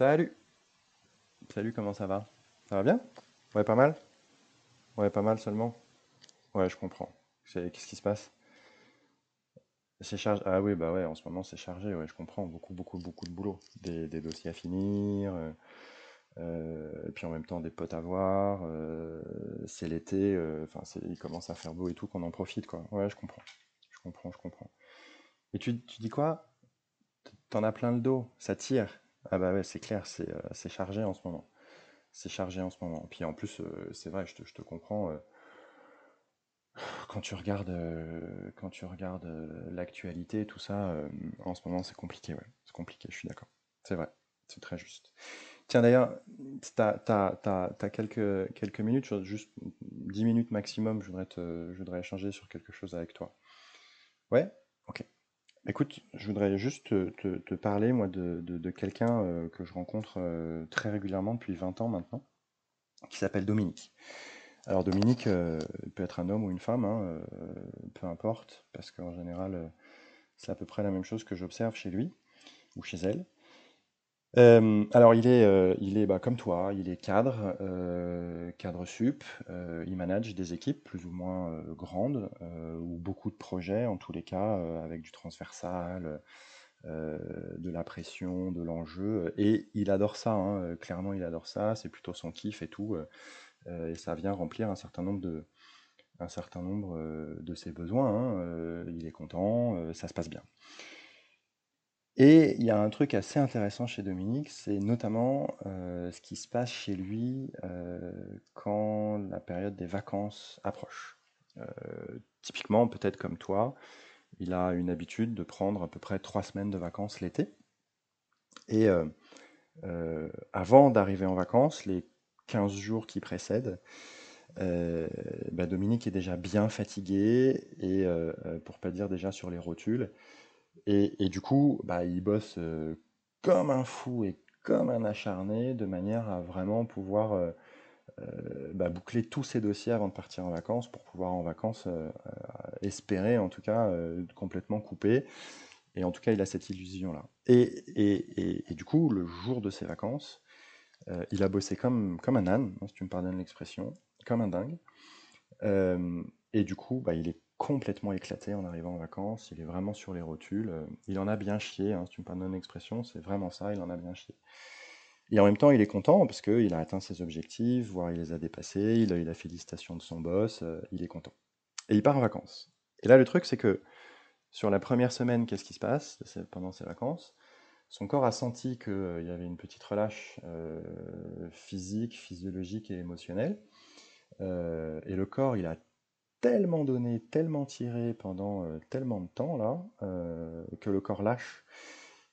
Salut. Salut, comment ça va? Ça va bien? Ouais, pas mal? Ouais, pas mal seulement? Ouais, je comprends. Qu'est-ce qui se passe? C'est chargé. Ah oui, bah ouais, en ce moment c'est chargé, ouais, je comprends. Beaucoup, beaucoup, beaucoup de boulot. Des, dossiers à finir, euh, euh, et puis en même temps des potes à voir. euh, c'est l'été, il commence à faire beau et tout, qu'on en profite, quoi. Ouais, je comprends. Je comprends, je comprends. Et tu, tu dis quoi? T'en as plein le dos, ça tire. Ah bah ouais, c'est clair, c'est euh, c'est chargé en ce moment. C'est chargé en ce moment. Puis en plus, euh, c'est vrai, je te, je te comprends. euh, quand tu regardes, regardes l'actualité, tout ça, en ce moment, c'est compliqué, ouais. C'est compliqué, je suis d'accord. C'est vrai, c'est très juste. Tiens, d'ailleurs, t'as, t'as, t'as- t'as quelques, quelques minutes, juste 10 minutes maximum, je voudrais je voudrais échanger sur quelque chose avec toi. Ouais? Écoute, je voudrais juste te, parler, moi, de, de- quelqu'un euh, que je rencontre euh, très régulièrement depuis 20 ans maintenant, qui s'appelle Dominique. Alors Dominique, euh, peut être un homme ou une femme, hein, peu importe, parce qu'en général, c'est à peu près la même chose que j'observe chez lui ou chez elle. Euh, alors il est, euh, il est bah, comme toi, il est cadre, euh, cadre sup, il manage des équipes plus ou moins grandes, ou beaucoup de projets en tous les cas, avec du transversal, de la pression, de l'enjeu, et il adore ça, hein, clairement il adore ça, c'est plutôt son kiff et tout, et ça vient remplir un certain nombre de, un certain nombre de ses besoins, hein, il est content, ça se passe bien. Et il y a un truc assez intéressant chez Dominique, c'est notamment euh, ce qui se passe chez lui euh, quand la période des vacances approche. Euh, typiquement, peut-être comme toi, il a une habitude de prendre à peu près trois semaines de vacances l'été. Et avant d'arriver en vacances, les 15 jours qui précèdent, bah, Dominique est déjà bien fatigué et, euh, pour pas dire déjà sur les rotules. Et, du coup, bah, il bosse euh, comme un fou et comme un acharné de manière à vraiment pouvoir euh, euh, bah, boucler tous ses dossiers avant de partir en vacances pour pouvoir en vacances espérer en tout cas complètement couper. Et en tout cas, il a cette illusion-là. Et, du coup, le jour de ses vacances, il a bossé comme, comme un âne, hein, si tu me pardonnes l'expression, comme un dingue. Et du coup, bah, il est complètement éclaté en arrivant en vacances. Il est vraiment sur les rotules. euh, Il en a bien chié, hein, si tu me pardonnes l'expression, c'est vraiment ça, il en a bien chié. Et en même temps, il est content parce qu'il a atteint ses objectifs, voire il les a dépassés, il a eu la félicitation de son boss, euh, il est content. Et il part en vacances. Et là, le truc, c'est que sur la première semaine, qu'est-ce qui se passe pendant ses vacances? Son corps a senti qu'il y avait une petite relâche euh, physique, physiologique et émotionnelle. Euh, et le corps, il a tellement donné, tellement tiré pendant euh, tellement de temps là, euh, que le corps lâche.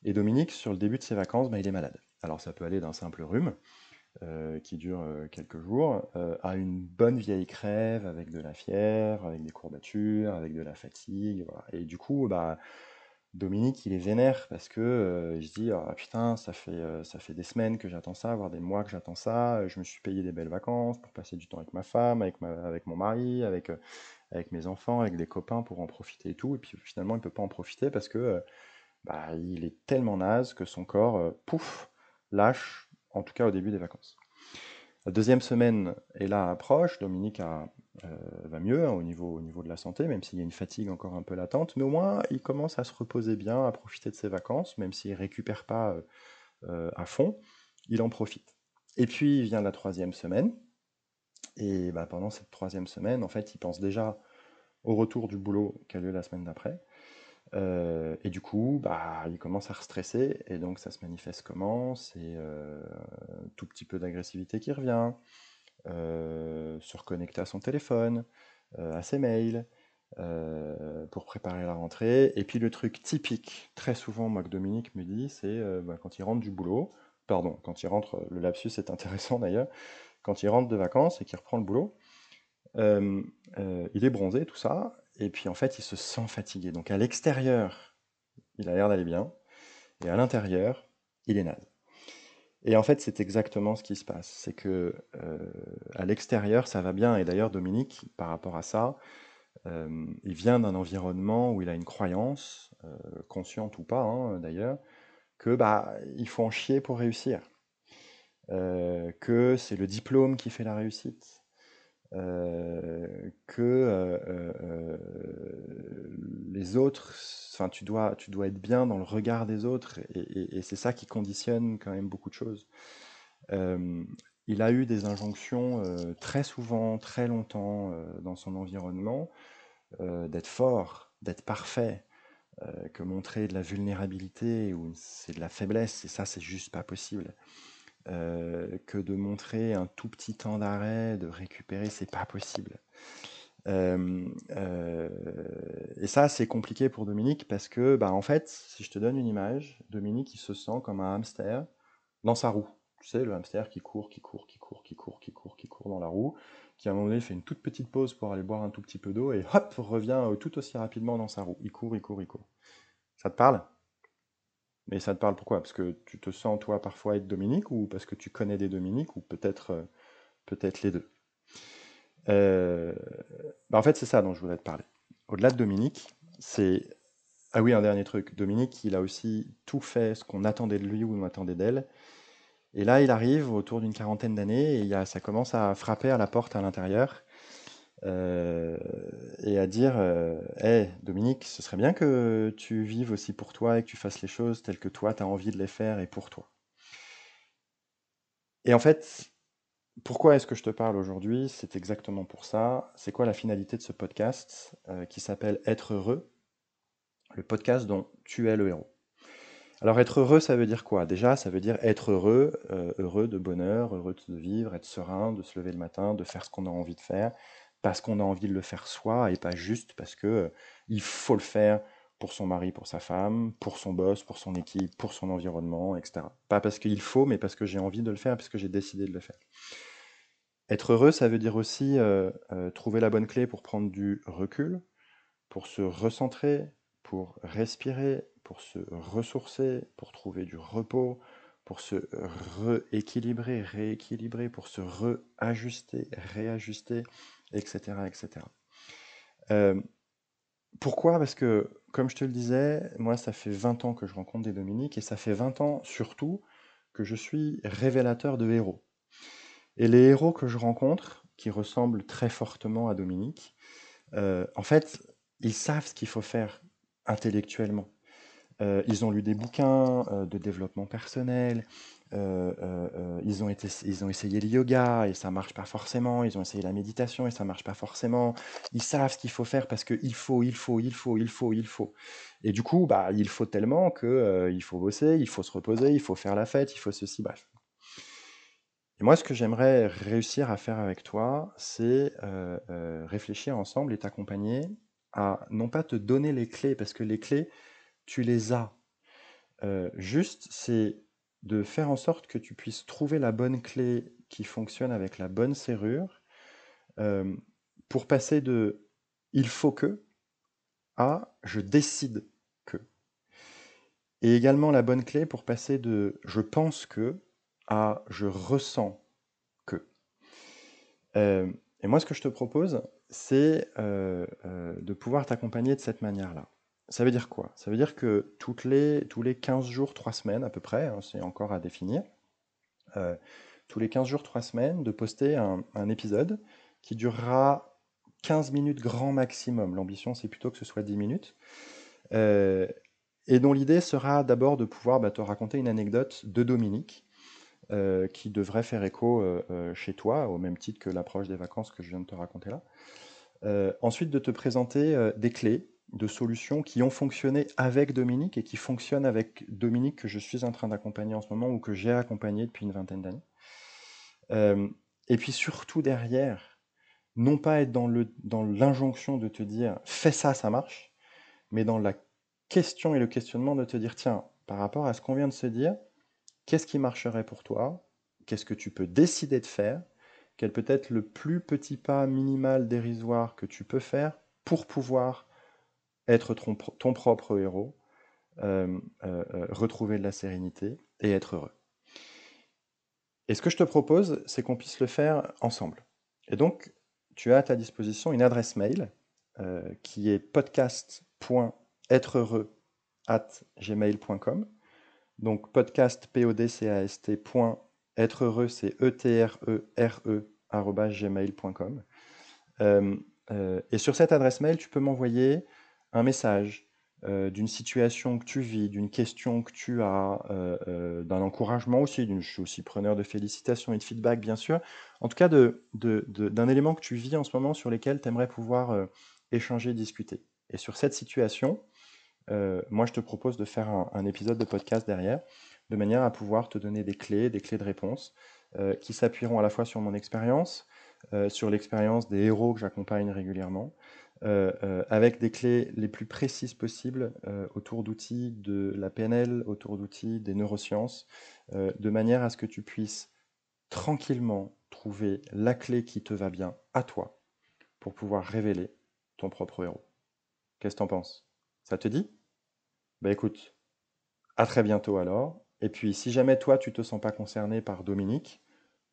Et Dominique, sur le début de ses vacances, bah, il est malade. Alors ça peut aller d'un simple rhume euh, qui dure quelques jours à une bonne vieille crève avec de la fièvre, avec des courbatures, avec de la fatigue. Et du coup, bah, Dominique, il est vénère parce que euh, se dit ah putain, ça fait euh, ça fait des semaines que j'attends ça, voire des mois que j'attends ça. Je me suis payé des belles vacances pour passer du temps avec ma femme, avec ma, avec mon mari, avec euh, avec mes enfants, avec des copains pour en profiter et tout. Et puis finalement, il peut pas en profiter parce que euh, bah, il est tellement naze que son corps, pouf, lâche, en tout cas au début des vacances. La deuxième semaine est là, approche. Dominique a, euh, va mieux hein, au niveau, au niveau de la santé, même s'il y a une fatigue encore un peu latente. Mais au moins, il commence à se reposer bien, à profiter de ses vacances, même s'il ne récupère pas euh, euh, à fond, il en profite. Et puis vient la troisième semaine. Et bah, pendant cette troisième semaine, en fait, il pense déjà au retour du boulot qui a lieu la semaine d'après. Et du coup, bah, il commence à restresser, et donc ça se manifeste comment? C'est tout petit peu d'agressivité qui revient, euh, se reconnecter à son téléphone, euh, à ses mails, euh, pour préparer la rentrée. Et puis le truc typique, très souvent, moi que Dominique me dit, c'est bah, quand il rentre du boulot, pardon, quand il rentre, le lapsus est intéressant d'ailleurs, quand il rentre de vacances et qu'il reprend le boulot, il est bronzé, tout ça, et puis en fait, il se sent fatigué. Donc à l'extérieur, il a l'air d'aller bien, et à l'intérieur, il est naze. Et en fait, c'est exactement ce qui se passe. C'est que euh, à l'extérieur, ça va bien. Et d'ailleurs, Dominique, par rapport à ça, euh, il vient d'un environnement où il a une croyance, euh, consciente ou pas, hein, d'ailleurs, que bah il faut en chier pour réussir. que c'est le diplôme qui fait la réussite, euh, que euh, euh, les autres, enfin tu dois, tu dois être bien dans le regard des autres, et, et- c'est ça qui conditionne quand même beaucoup de choses. Il a eu des injonctions très souvent, très longtemps dans son environnement, d'être fort, d'être parfait, que montrer de la vulnérabilité ou c'est de la faiblesse, et ça c'est juste pas possible. Euh, que de montrer un tout petit temps d'arrêt, de récupérer, c'est pas possible. Euh, euh, et ça, c'est compliqué pour Dominique parce que, bah, en fait, si je te donne une image, Dominique, il se sent comme un hamster dans sa roue. Tu sais, le hamster qui court, qui court, qui court, qui court, qui court, qui court dans la roue, qui à un moment donné fait une toute petite pause pour aller boire un tout petit peu d'eau et hop, revient tout aussi rapidement dans sa roue. Il court, il court, il court. Ça te parle? Mais ça te parle pourquoi? Parce que tu te sens, toi, parfois être Dominique ou parce que tu connais des Dominiques ou peut-être euh, les deux? Euh, bah, en fait, c'est ça dont je voulais te parler. Au-delà de Dominique, c'est... Ah oui, un dernier truc. Dominique, il a aussi tout fait ce qu'on attendait de lui ou on attendait d'elle. Et là, il arrive autour d'une quarantaine d'années et ça commence à frapper à la porte à l'intérieur euh, et à dire euh, Hey, Dominique, ce serait bien que tu vives aussi pour toi et que tu fasses les choses telles que toi, tu as envie de les faire et pour toi. Et en fait, pourquoi est-ce que je te parle aujourd'hui? C'est exactement pour ça. C'est quoi la finalité de ce podcast euh, qui s'appelle Être heureux, le podcast dont tu es le héros. Alors être heureux, ça veut dire quoi? Déjà, ça veut dire être heureux, euh, heureux de bonheur, heureux de vivre, être serein, de se lever le matin, de faire ce qu'on a envie de faire, parce qu'on a envie de le faire soi et pas juste parce que euh, il faut le faire pour son mari, pour sa femme, pour son boss, pour son équipe, pour son environnement, etc. Pas parce qu'il faut, mais parce que j'ai envie de le faire, parce que j'ai décidé de le faire. Être heureux, ça veut dire aussi euh, euh, trouver la bonne clé pour prendre du recul, pour se recentrer, pour respirer, pour se ressourcer, pour trouver du repos, pour se rééquilibrer, rééquilibrer, pour se réajuster, réajuster, etc., etc. Euh, pourquoi? Parce que, comme je te le disais, moi, ça fait 20 ans que je rencontre des Dominiques et ça fait 20 ans surtout que je suis révélateur de héros. Et les héros que je rencontre, qui ressemblent très fortement à Dominique, euh, en fait, ils savent ce qu'il faut faire intellectuellement. Euh, ils ont lu des bouquins de développement personnel, euh, euh, euh, ils ont essayé le yoga et ça marche pas forcément, ils ont essayé la méditation et ça marche pas forcément. Ils savent ce qu'il faut faire parce que il faut, il faut, il faut, il faut, il faut. Et du coup, bah, il faut tellement que euh, il faut bosser, il faut se reposer, il faut faire la fête, il faut ceci, bref. Et moi, ce que j'aimerais réussir à faire avec toi, c'est réfléchir ensemble et t'accompagner à non pas te donner les clés, parce que les clés, tu les as. Juste, c'est de faire en sorte que tu puisses trouver la bonne clé qui fonctionne avec la bonne serrure euh, pour passer de il faut que à je décide que. Et également la bonne clé pour passer de je pense que à je ressens que. Euh, et moi, ce que je te propose, c'est euh, de pouvoir t'accompagner de cette manière-là. Ça veut dire quoi? Ça veut dire que tous les 15 jours, 3 semaines à peu près, hein, c'est encore à définir, euh, tous les 15 jours, 3 semaines, de poster un, épisode qui durera 15 minutes grand maximum. L'ambition, c'est plutôt que ce soit 10 minutes. Euh, et dont l'idée sera d'abord de pouvoir bah, te raconter une anecdote de Dominique euh, qui devrait faire écho chez toi, au même titre que l'approche des vacances que je viens de te raconter là. Ensuite, de te présenter des clés de solutions qui ont fonctionné avec Dominique et qui fonctionnent avec Dominique que je suis en train d'accompagner en ce moment ou que j'ai accompagné depuis une vingtaine d'années. Euh, et puis surtout derrière, non pas être dans dans l'injonction de te dire fais ça, ça marche, mais dans la question et le questionnement de te dire tiens, par rapport à ce qu'on vient de se dire, qu'est-ce qui marcherait pour toi? Qu'est-ce que tu peux décider de faire? Quel peut être le plus petit pas minimal dérisoire que tu peux faire pour pouvoir être ton, propre héros, euh, euh, euh, retrouver de la sérénité et être heureux. Et ce que je te propose, c'est qu'on puisse le faire ensemble. Et donc, tu as à ta disposition une adresse mail qui est podcast.êtreheureux@gmail.com. Donc podcast p o d c a s t point Être heureux, c'est E-T-R-E-R-E gmail.com. Euh, euh, et sur cette adresse mail, tu peux m'envoyer un message euh, d'une situation que tu vis, d'une question que tu as, d'un encouragement aussi, je suis aussi preneur de félicitations et de feedback, bien sûr. En tout cas, d'un élément que tu vis en ce moment sur lequel tu aimerais pouvoir échanger, discuter. Et sur cette situation, moi, je te propose de faire un, un, épisode de podcast derrière, de manière à pouvoir te donner des clés, des clés de réponse, qui s'appuieront à la fois sur mon expérience, euh, sur l'expérience des héros que j'accompagne régulièrement, euh, euh, avec des clés les plus précises possibles autour d'outils de la PNL, autour d'outils des neurosciences, de manière à ce que tu puisses tranquillement trouver la clé qui te va bien à toi pour pouvoir révéler ton propre héros. Qu'est-ce que t'en penses? Ça te dit? Bah écoute, à très bientôt alors. Et puis si jamais toi tu te sens pas concerné par Dominique,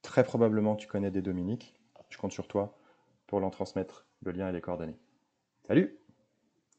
très probablement tu connais des Dominiques je compte sur toi pour l'en transmettre, le lien et les coordonnées. Salut